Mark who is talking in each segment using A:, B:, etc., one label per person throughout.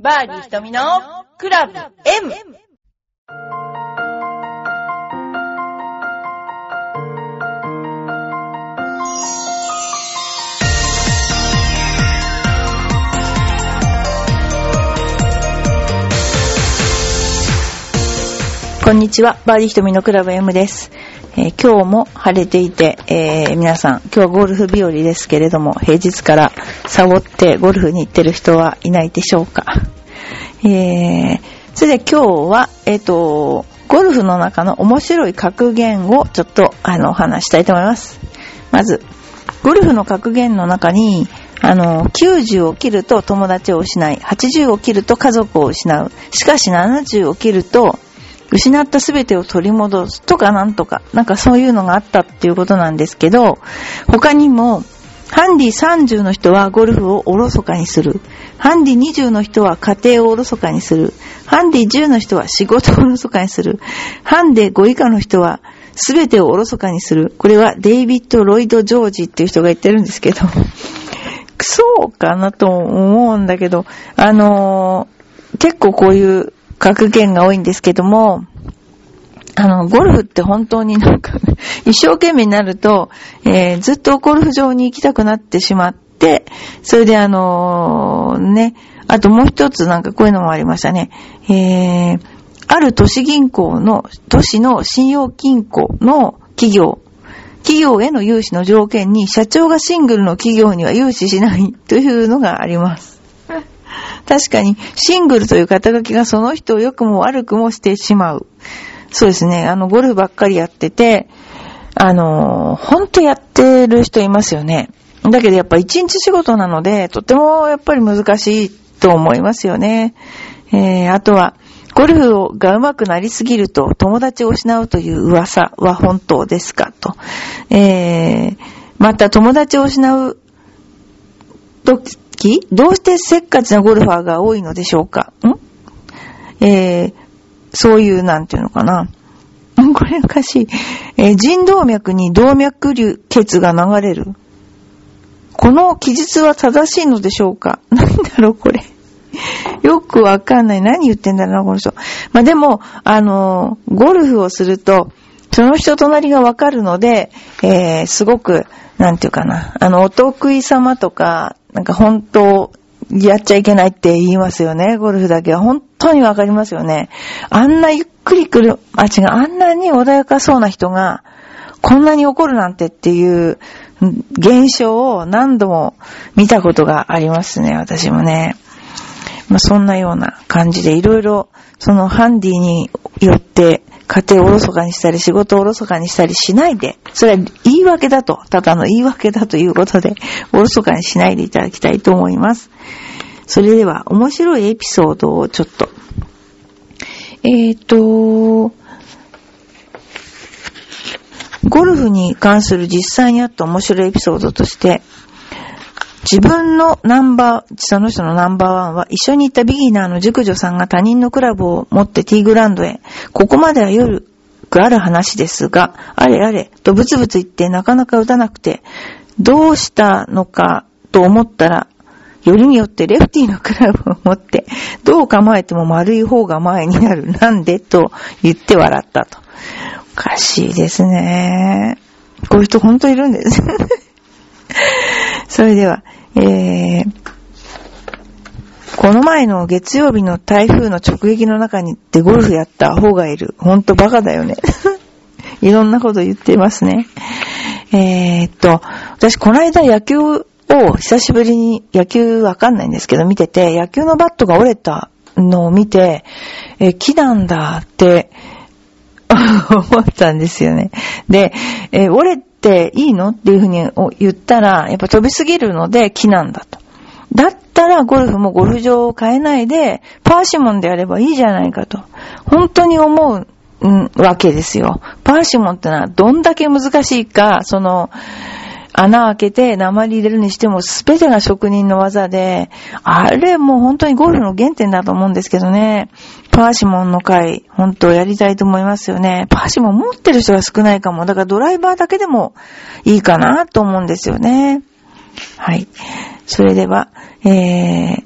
A: バーディー瞳のクラブ M!
B: こんにちは、バーディー瞳のクラブ M です。えー今日も晴れていて、えー皆さん、今日はゴルフ日和ですけれども、平日からサボってゴルフに行ってる人はいないでしょうか。えー、それで今日は、えっ、と、ゴルフの中の面白い格言をちょっと、あの、お話したいと思います。まず、ゴルフの格言の中に、あの、90を切ると友達を失い、80を切ると家族を失う。しかし70を切ると、失ったすべてを取り戻すとかなんとか、なんかそういうのがあったっていうことなんですけど、他にも、ハンディ30の人はゴルフをおろそかにする。ハンディ20の人は家庭をおろそかにする。ハンディ10の人は仕事をおろそかにする。ハンデ5以下の人は全てをおろそかにする。これはデイビッド・ロイド・ジョージっていう人が言ってるんですけど、そうかなと思うんだけど、あのー結構こういう格言が多いんですけども、あの、ゴルフって本当になんか、一生懸命になると、えーずっとゴルフ場に行きたくなってしまって、それであのーね、あともう一つなんかこういうのもありましたね。えー、ある都市銀行の、都市の信用金庫の企業、企業への融資の条件に社長がシングルの企業には融資しないというのがあります。確かに、シングルという肩書きがその人を良くも悪くもしてしまう。そうですね。あの、ゴルフばっかりやってて、あの、ほんとやってる人いますよね。だけどやっぱ一日仕事なので、とてもやっぱり難しいと思いますよね。えー、あとは、ゴルフが上手くなりすぎると友達を失うという噂は本当ですかと。えー、また友達を失う時、どうしてせっかちなゴルファーが多いのでしょうか？ん？えー、そういう、なんていうのかな？これおかしい。えー腎動脈に動脈流血が流れる。この記述は正しいのでしょうか？なんだろう、これ。よくわかんない。何言ってんだろうな、この人。まあ、でも、あのーゴルフをすると、その人となりがわかるので、えー、すごく、なんていうかな。あの、お得意様とか、なんか本当、やっちゃいけないって言いますよね。ゴルフだけは。本当にわかりますよね。あんなゆっくり来る、あ、違う、あんなに穏やかそうな人が、こんなに怒るなんてっていう現象を何度も見たことがありますね、私もね。まあ、そんなような感じでいろいろ、そのハンディによって家庭をおろそかにしたり仕事をおろそかにしたりしないで、それは言い訳だと、ただの言い訳だということで、おろそかにしないでいただきたいと思います。それでは、面白いエピソードをちょっと。えーと、ゴルフに関する実際にあった面白いエピソードとして、自分のナンバー、その人のナンバーワンは一緒に行ったビギナーの熟女さんが他人のクラブを持ってティーグランドへ。ここまでは夜くある話ですが、あれあれとブツブツ言ってなかなか打たなくて、どうしたのかと思ったら、よりによってレフティーのクラブを持って、どう構えても丸い方が前になる。なんでと言って笑ったと。おかしいですね。こういう人本当いるんです。それでは、えー、この前の月曜日の台風の直撃の中に行ってゴルフやったアホがいる。ほんとバカだよね。いろんなこと言ってますね。えーっと、私この間野球を久しぶりに野球わかんないんですけど見てて、野球のバットが折れたのを見て、えー木なんだって 思ったんですよね。で、えー折れっていいの？っていうふうに言ったら、やっぱ飛びすぎるので木なんだと。だったらゴルフもゴルフ場を変えないで、パーシモンでやればいいじゃないかと。本当に思う、うんわけですよ。パーシモンってのはどんだけ難しいか、その、穴開けて鉛入れるにしても全てが職人の技で、あれもう本当にゴルフの原点だと思うんですけどね。パーシモンの回、本当やりたいと思いますよね。パーシモン持ってる人が少ないかも。だからドライバーだけでもいいかなと思うんですよね。はい。それでは、えー、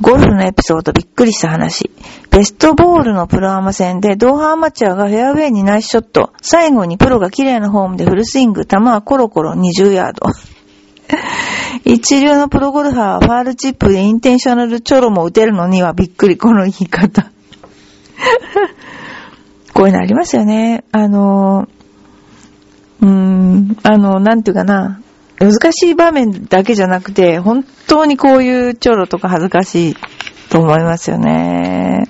B: ゴルフのエピソードびっくりした話。ベストボールのプロアマ戦で、ドーハアマチュアがフェアウェイにナイスショット。最後にプロが綺麗なフォームでフルスイング。球はコロコロ20ヤード。一流のプロゴルファーはファールチップでインテンショナルチョロも打てるのにはびっくり、この言い方。こういうのありますよね。あの、うーん、あの、なんていうかな。難しい場面だけじゃなくて、本当にこういうチョロとか恥ずかしいと思いますよね。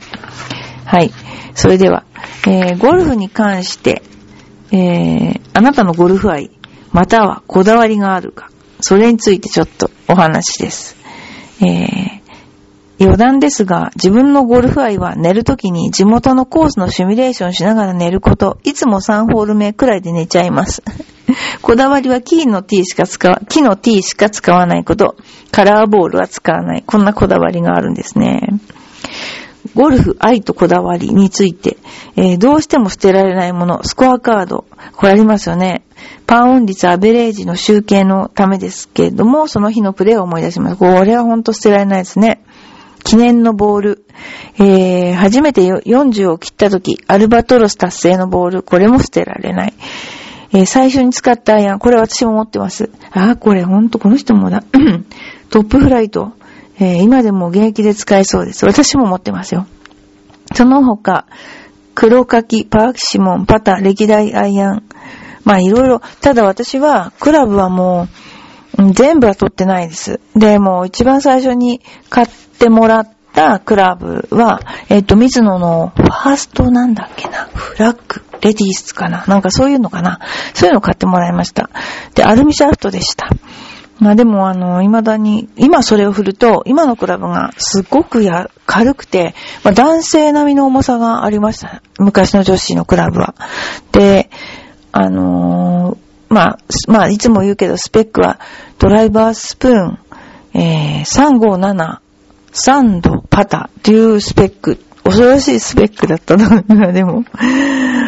B: はい。それでは、えー、ゴルフに関して、えー、あなたのゴルフ愛、またはこだわりがあるか、それについてちょっとお話です。えー、余談ですが、自分のゴルフ愛は寝るときに地元のコースのシミュレーションしながら寝ること、いつも3ホール目くらいで寝ちゃいます。こだわりは木の T しか使わ、木の T しか使わないこと、カラーボールは使わない。こんなこだわりがあるんですね。ゴルフ愛とこだわりについて、えー、どうしても捨てられないもの、スコアカード。これありますよね。パーオン率アベレージの集計のためですけれども、その日のプレーを思い出します。これはほんと捨てられないですね。記念のボール。えー、初めて40を切った時、アルバトロス達成のボール。これも捨てられない。えー、最初に使ったアイアン。これ私も持ってます。あ、これほんとこの人もだ。トップフライト。えー、今でも現役で使えそうです。私も持ってますよ。その他、黒柿、パーキシモン、パタ、歴代アイアン。まあいろいろ。ただ私は、クラブはもう、全部は取ってないです。で、もう一番最初に買っってもらったクラブは、えっ、と、水野のファーストなんだっけな、フラッグ、レディースかな、なんかそういうのかな、そういうの買ってもらいました。で、アルミシャフトでした。まあでもあの、未だに、今それを振ると、今のクラブがすごくや、軽くて、まあ男性並みの重さがありました。昔の女子のクラブは。で、あのー、まあ、まあいつも言うけど、スペックは、ドライバースプーン、えー、357、サンド、パタというスペック、恐ろしいスペックだったのが、でも、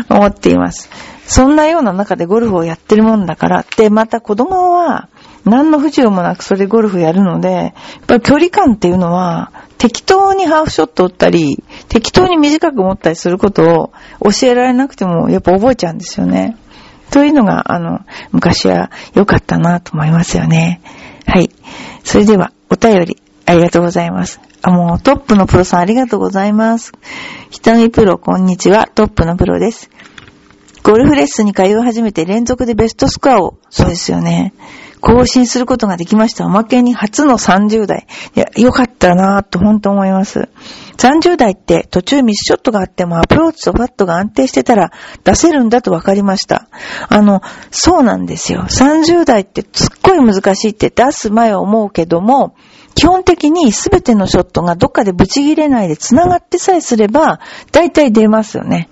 B: 思っています。そんなような中でゴルフをやってるもんだから、で、また子供は、何の不自由もなくそれでゴルフやるので、やっぱり距離感っていうのは、適当にハーフショット打ったり、適当に短く持ったりすることを教えられなくても、やっぱ覚えちゃうんですよね。というのが、あの、昔は良かったなと思いますよね。はい。それでは、お便り、ありがとうございます。あ、もうトップのプロさんありがとうございます。ひたみプロ、こんにちは。トップのプロです。ゴルフレッスンに通い始めて連続でベストスコアを、そうですよね。更新することができました。おまけに初の30代。いや、よかったなぁと本当思います。30代って途中ミスショットがあってもアプローチとパットが安定してたら出せるんだと分かりました。あの、そうなんですよ。30代ってすっごい難しいって出す前は思うけども、基本的に全てのショットがどっかでブチ切れないで繋がってさえすれば、大体出ますよね。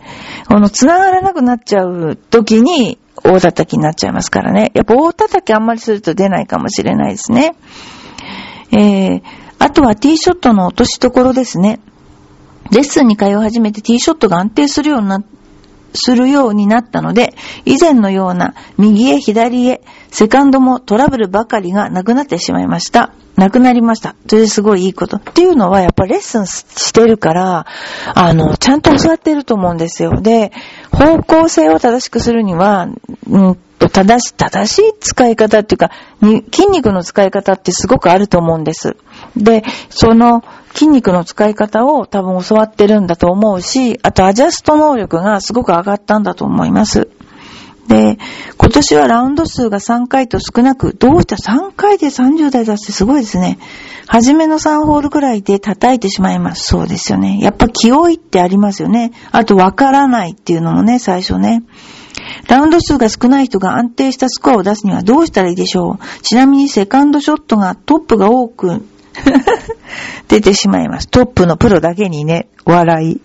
B: この繋がらなくなっちゃう時に、大叩きになっちゃいますからね。やっぱ大叩きあんまりすると出ないかもしれないですね。えー、あとはティーショットの落としどころですね。レッスンに通い始めてティーショットが安定するようになって、するようになったので、以前のような右へ左へ、セカンドもトラブルばかりがなくなってしまいました。なくなりました。それですごいいいこと。っていうのは、やっぱレッスンしてるから、あの、ちゃんと教わってると思うんですよ。で、方向性を正しくするには、うんと、正し、正しい使い方っていうか、筋肉の使い方ってすごくあると思うんです。で、その筋肉の使い方を多分教わってるんだと思うし、あとアジャスト能力がすごく上がったんだと思います。で、今年はラウンド数が3回と少なく、どうした3回で30代出してすごいですね。初めの3ホールくらいで叩いてしまいます。そうですよね。やっぱ気負いってありますよね。あとわからないっていうのもね、最初ね。ラウンド数が少ない人が安定したスコアを出すにはどうしたらいいでしょうちなみにセカンドショットがトップが多く 出てしまいます。トップのプロだけにね、笑い。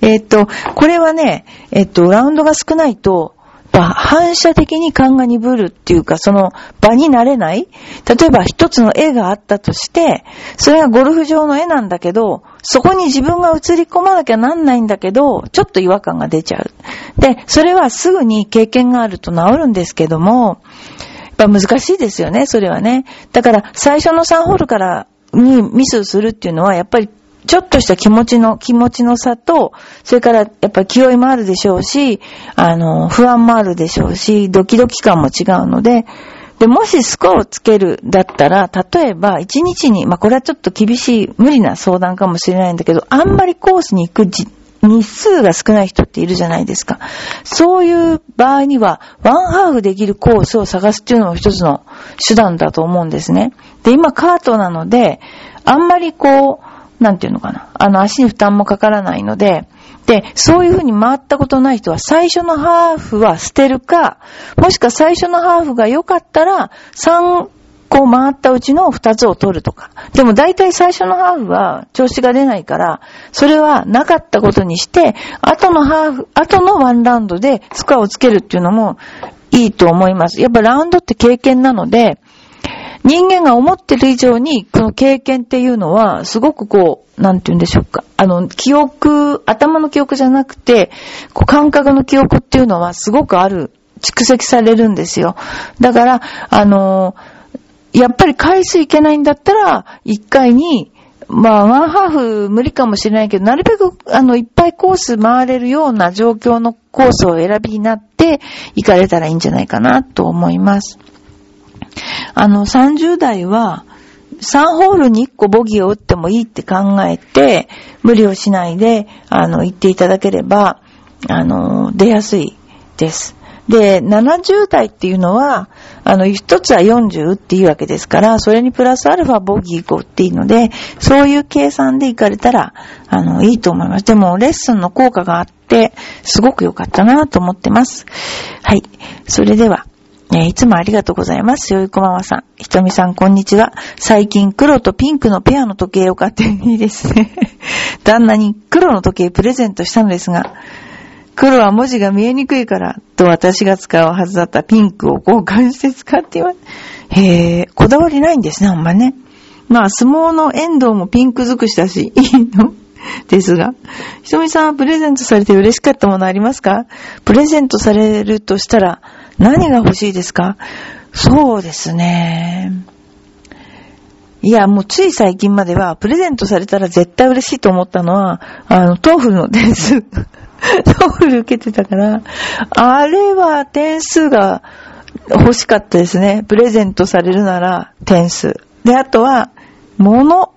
B: えー、っと、これはね、えっと、ラウンドが少ないと、反射的に勘が鈍るっていうか、その場になれない例えば一つの絵があったとして、それがゴルフ場の絵なんだけど、そこに自分が映り込まなきゃなんないんだけど、ちょっと違和感が出ちゃう。で、それはすぐに経験があると治るんですけども、やっぱ難しいですよね、それはね。だから最初の3ホールからにミスするっていうのは、やっぱりちょっとした気持ちの、気持ちの差と、それからやっぱり気負いもあるでしょうし、あの、不安もあるでしょうし、ドキドキ感も違うので、で、もしスコアをつけるだったら、例えば1日に、まあこれはちょっと厳しい、無理な相談かもしれないんだけど、あんまりコースに行く日数が少ない人っているじゃないですか。そういう場合には、ワンハーフできるコースを探すっていうのも一つの手段だと思うんですね。で、今カートなので、あんまりこう、なんていうのかな。あの、足に負担もかからないので、で、そういうふうに回ったことない人は最初のハーフは捨てるか、もしくは最初のハーフが良かったら3個回ったうちの2つを取るとか。でも大体最初のハーフは調子が出ないから、それはなかったことにして、後のハーフ、後のワンラウンドでスコアをつけるっていうのもいいと思います。やっぱラウンドって経験なので、人間が思ってる以上に、この経験っていうのは、すごくこう、なんて言うんでしょうか。あの、記憶、頭の記憶じゃなくて、こう、感覚の記憶っていうのはすごくある、蓄積されるんですよ。だから、あの、やっぱり回数いけないんだったら、一回に、まあ、ワンハーフ無理かもしれないけど、なるべく、あの、いっぱいコース回れるような状況のコースを選びになって、行かれたらいいんじゃないかなと思います。あの、30代は、3ホールに1個ボギーを打ってもいいって考えて、無理をしないで、あの、言っていただければ、あの、出やすいです。で、70代っていうのは、あの、一つは40っていいわけですから、それにプラスアルファボギー5っていいので、そういう計算で行かれたら、あの、いいと思います。でも、レッスンの効果があって、すごく良かったなと思ってます。はい。それでは、え、いつもありがとうございます。よいこままさん。ひとみさん、こんにちは。最近、黒とピンクのペアの時計を買っていいですね。旦那に黒の時計プレゼントしたのですが、黒は文字が見えにくいから、と私が使うはずだったピンクを交換して使っています。へえ、こだわりないんですね、あんまね。まあ、相撲の遠藤もピンク尽くしだし、いいの？ですが。ひとみさんはプレゼントされて嬉しかったものありますか？プレゼントされるとしたら、何が欲しいですか？そうですね。いや、もうつい最近までは、プレゼントされたら絶対嬉しいと思ったのは、あの、 TOEFL の点数。 TOEFL 受けてたから、あれは点数が欲しかったですね。プレゼントされるなら点数。で、あとは、物。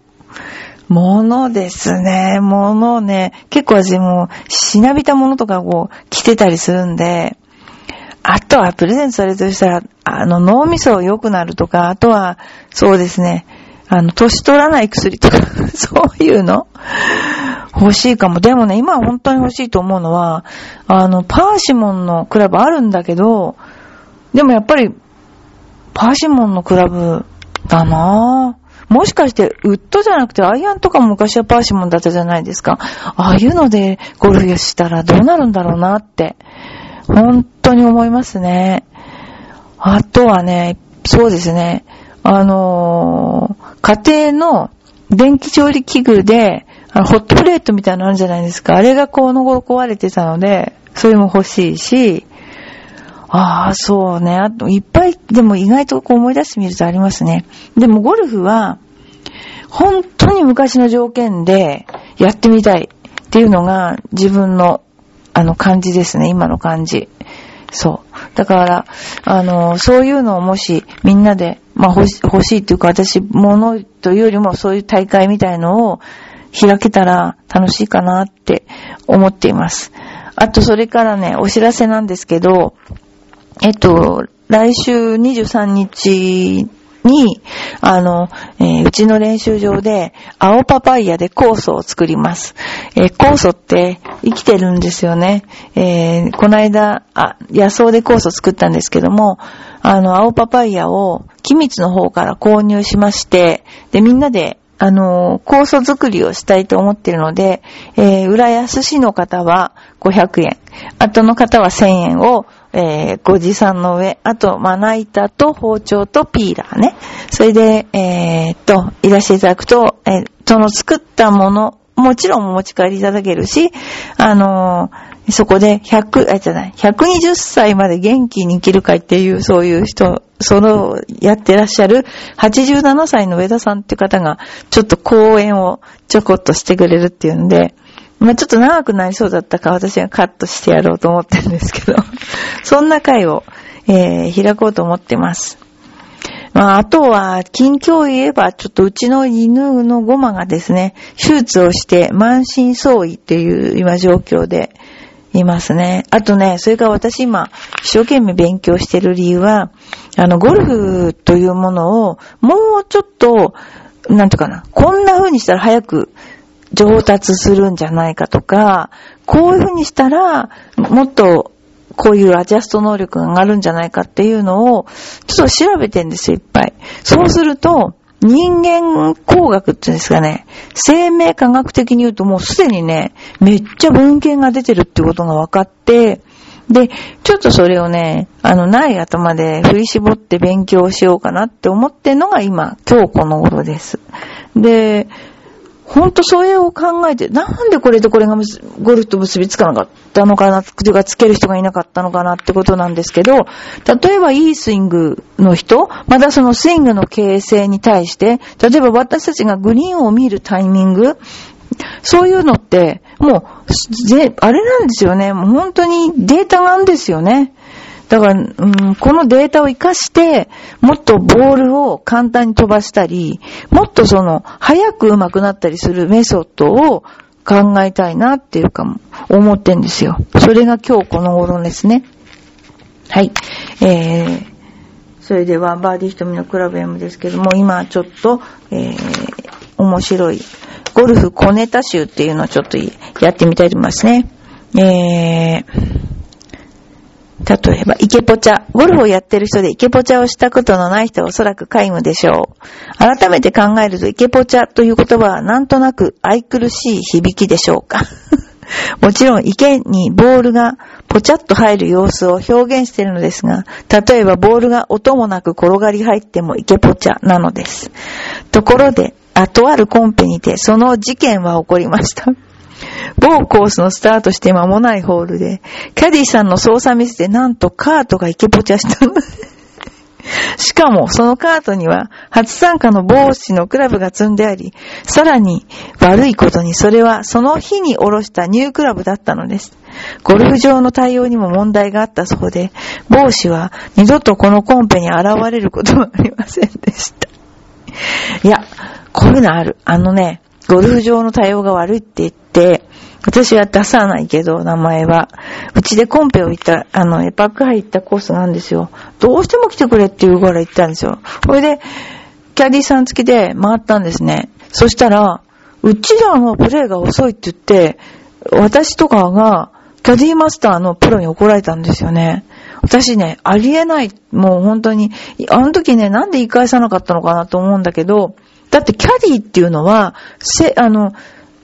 B: 物ですね。物ね。結構私もうしなびたものとかこう着てたりするんで、あとはプレゼントされるとしたら、あの、脳みそ良くなるとか、あとは、そうですね、あの、年取らない薬とか そういうの欲しいかも。でもね、今本当に欲しいと思うのは、あの、パーシモンのクラブあるんだけど、でもやっぱり、パーシモンのクラブだなぁ。もしかして、ウッドじゃなくてアイアンとかも昔はパーシモンだったじゃないですか。ああいうのでゴルフしたらどうなるんだろうなって。本当に思いますね。あとはね、そうですね、あのー、家庭の電気調理器具で、あホットプレートみたいなのあるじゃないですか。あれがこの頃壊れてたので、それも欲しいし、ああ、そうね。あと、いっぱい、でも意外とこう思い出してみるとありますね。でもゴルフは、本当に昔の条件でやってみたいっていうのが自分のあの感じですね、今の感じ。そう。だから、あの、そういうのをもしみんなで、まあ欲し欲しいっていうか私、ものというよりもそういう大会みたいのを開けたら楽しいかなって思っています。あと、それからね、お知らせなんですけど、えっと、来週23日に、あの、えー、うちの練習場で、青パパイヤで酵素を作ります。えー、酵素って生きてるんですよね。えー、この間、あ、野草で酵素作ったんですけども、あの、青パパイヤを、機密の方から購入しまして、で、みんなで、あの、酵素作りをしたいと思っているので、えー、浦安市の方は500円、後の方は1000円をえー、ご持参の上、あと、まな板と包丁とピーラーね。それで、えー、っと、いらしていただくと、えー、その作ったもの、もちろんお持ち帰りいただけるし、あのー、そこで100、あ、じゃない、120歳まで元気に生きる会っていう、そういう人、その、やってらっしゃる87歳の上田さんっていう方が、ちょっと講演をちょこっとしてくれるっていうんで、まあちょっと長くなりそうだったから私がカットしてやろうと思ってるんですけど、そんな会を、えー、開こうと思ってます。まあ、あとは、近況を言えば、ちょっとうちの犬のゴマがですね、手術をして満身創痍っていう今状況でいますね。あとね、それから私今、一生懸命勉強してる理由は、あの、ゴルフというものを、もうちょっと、なんとかな、こんな風にしたら早く上達するんじゃないかとか、こういう風にしたら、もっとこういうアジャスト能力が上がるんじゃないかっていうのを、ちょっと調べてんですよ、いっぱい。そうすると、人間工学って言うんですかね、生命科学的に言うともうすでにね、めっちゃ文献が出てるってことが分かって、で、ちょっとそれをね、あの、ない頭で振り絞って勉強しようかなって思ってんのが今、今日この頃です。で、ほんとそれを考えて、なんでこれとこれがゴルフと結びつかなかったのかな、というかつける人がいなかったのかなってことなんですけど、例えばいいスイングの人、またそのスイングの形成に対して、例えば私たちがグリーンを見るタイミング、そういうのって、もう、あれなんですよね。もう本当にデータがあるんですよね。だから、うん、このデータを活かして、もっとボールを簡単に飛ばしたり、もっとその、早く上手くなったりするメソッドを考えたいなっていうかも、思ってんですよ。それが今日この頃ですね。はい。えー、それでは、バーディー瞳のクラブ M ですけども、今ちょっと、えー、面白い、ゴルフ小ネタ集っていうのをちょっとやってみたいと思いますね。えー、例えば、イケポチャ。ゴルフをやってる人でイケポチャをしたことのない人はおそらく皆無でしょう。改めて考えるとイケポチャという言葉はなんとなく愛くるしい響きでしょうか。もちろん池にボールがポチャッと入る様子を表現しているのですが、例えばボールが音もなく転がり入ってもイケポチャなのです。ところで、あとあるコンペにてその事件は起こりました。某コースのスタートして間もないホールで、キャディさんの操作ミスでなんとカートがイケポチャしたの。しかも、そのカートには、初参加の帽子のクラブが積んであり、さらに悪いことにそれはその日に下ろしたニュークラブだったのです。ゴルフ場の対応にも問題があったそうで、帽子は二度とこのコンペに現れることはありませんでした。いや、こういうのある。あのね、ゴルフ場の対応が悪いって言って、私は出さないけど、名前は。うちでコンペを行った、あの、エパック入ったコースなんですよ。どうしても来てくれって言うから行ったんですよ。これで、キャディさん付きで回ったんですね。そしたら、うちらのプレイが遅いって言って、私とかが、キャディマスターのプロに怒られたんですよね。私ね、ありえない、もう本当に、あの時ね、なんで言い返さなかったのかなと思うんだけど、だってキャディっていうのは、せ、あの、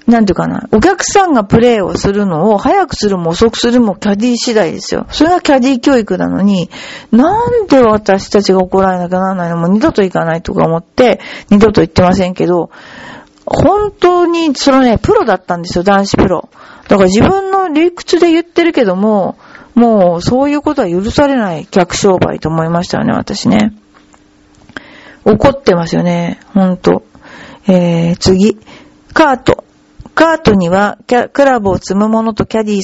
B: なんていうかな、お客さんがプレイをするのを早くするも遅くするもキャディ次第ですよ。それがキャディ教育なのに、なんで私たちが怒られなきゃならないの？も二度と行かないとか思って、二度と行ってませんけど、本当に、そのね、プロだったんですよ、男子プロ。だから自分の理屈で言ってるけども、もうそういうことは許されない客商売と思いましたよね、私ね。怒ってますよね、ほんと。えー、次。カート。カートには、クラブを積むものとキャディー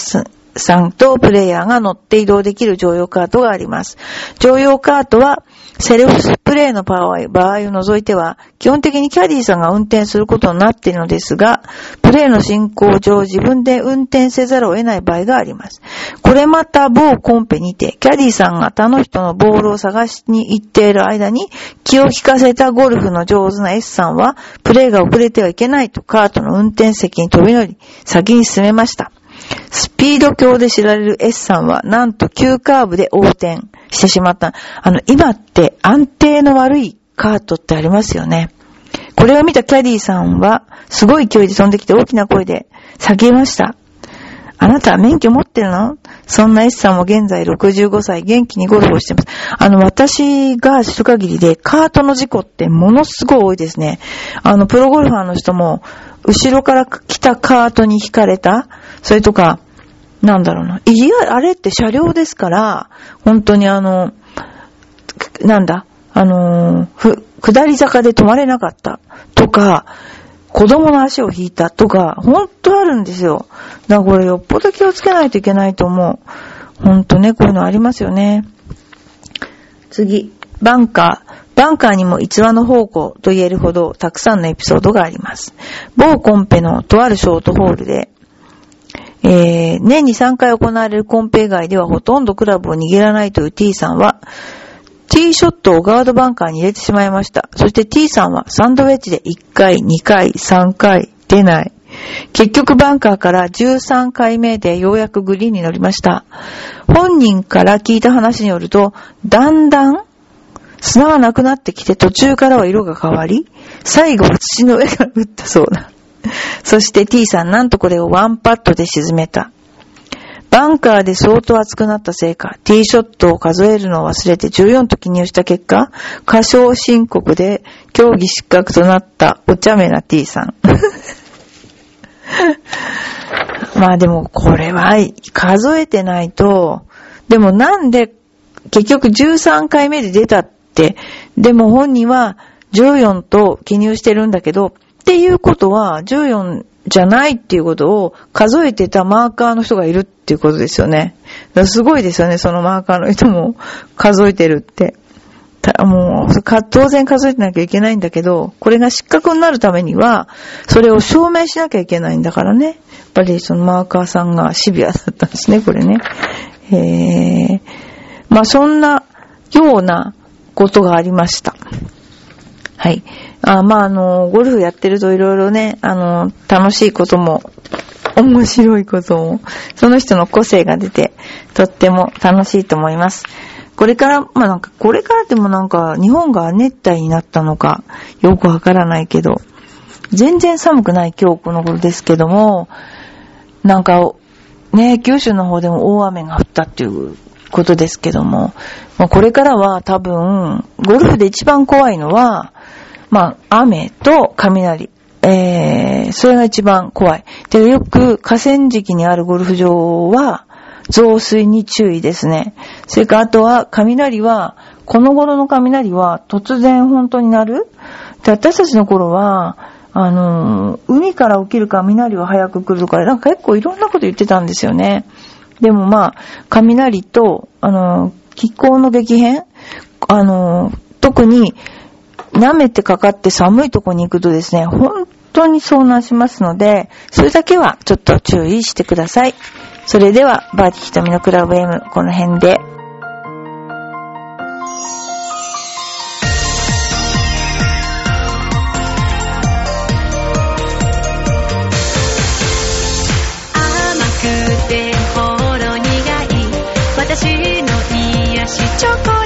B: さんとプレイヤーが乗って移動できる乗用カートがあります。乗用カートは、セルフプレイの場合を除いては、基本的にキャディーさんが運転することになっているのですが、プレイの進行上自分で運転せざるを得ない場合があります。これまた某コンペにて、キャディーさんが他の人のボールを探しに行っている間に、気を利かせたゴルフの上手な S さんは、プレイが遅れてはいけないとカートの運転席に飛び乗り、先に進めました。スピード強で知られる S さんは、なんと急カーブで横転してしまった。あの、今って安定の悪いカートってありますよね。これを見たキャディさんは、すごい勢いで飛んできて大きな声で叫びました。あなた免許持ってるの？そんな S さんも現在65歳、元気にゴルフをしてます。あの、私が知る限りで、カートの事故ってものすごい多いですね。あの、プロゴルファーの人も、後ろから来たカートに引かれた、それとか、なんだろうな。いや、あれって車両ですから、本当にあの、なんだ、あのふ、下り坂で止まれなかったとか、子供の足を引いたとか、ほんとあるんですよ。だからこれよっぽど気をつけないといけないと思う。ほんとね、こういうのありますよね。次、バンカー。バンカーにも逸話の宝庫と言えるほどたくさんのエピソードがあります。某コンペのとあるショートホールで、えー、年に3回行われるコンペ以外ではほとんどクラブを握らないという T さんは、ティーショットをガードバンカーに入れてしまいました。そして T さんはサンドウェッジで1回、2回、3回出ない。結局バンカーから13回目でようやくグリーンに乗りました。本人から聞いた話によると、だんだん砂がなくなってきて途中からは色が変わり、最後は土の上から打ったそうだ。そして T さんなんとこれをワンパットで沈めた。バンカーで相当熱くなったせいか、ティーショットを数えるのを忘れて14と記入した結果、過小申告で競技失格となったお茶目な T さん。まあでもこれは数えてないと、でもなんで結局13回目で出たって、でも本人は14と記入してるんだけど、っていうことは14じゃないっていうことを数えてたマーカーの人がいるっていうことですよね。すごいですよね、そのマーカーの人も 数えてるって。もう、当然数えてなきゃいけないんだけど、これが失格になるためには、それを証明しなきゃいけないんだからね。やっぱりそのマーカーさんがシビアだったんですね、これね。えー、まあそんなようなことがありました。はい。あまあ、あの、ゴルフやってるといろいろね、あの、楽しいことも、面白いことも、その人の個性が出て、とっても楽しいと思います。これから、まあなんか、これからでもなんか、日本が熱帯になったのか、よくわからないけど、全然寒くない今日この頃ですけども、なんか、ね、九州の方でも大雨が降ったっていうことですけども、まあ、これからは多分、ゴルフで一番怖いのは、まあ、雨と雷。えー、それが一番怖い。で、よく河川敷にあるゴルフ場は、増水に注意ですね。それからあとは、雷は、この頃の雷は突然本当になるで、私たちの頃は、あのー、海から起きる雷は早く来るとか、なんか結構いろんなこと言ってたんですよね。でもまあ、雷と、あのー、気候の激変あのー、特に、舐めてかかって寒いとこに行くとですね、本当に遭難しますので、それだけはちょっと注意してください。それでは、バーティヒトミのクラブ M、この辺で。
C: 甘くてほろ苦い私の癒しチョコ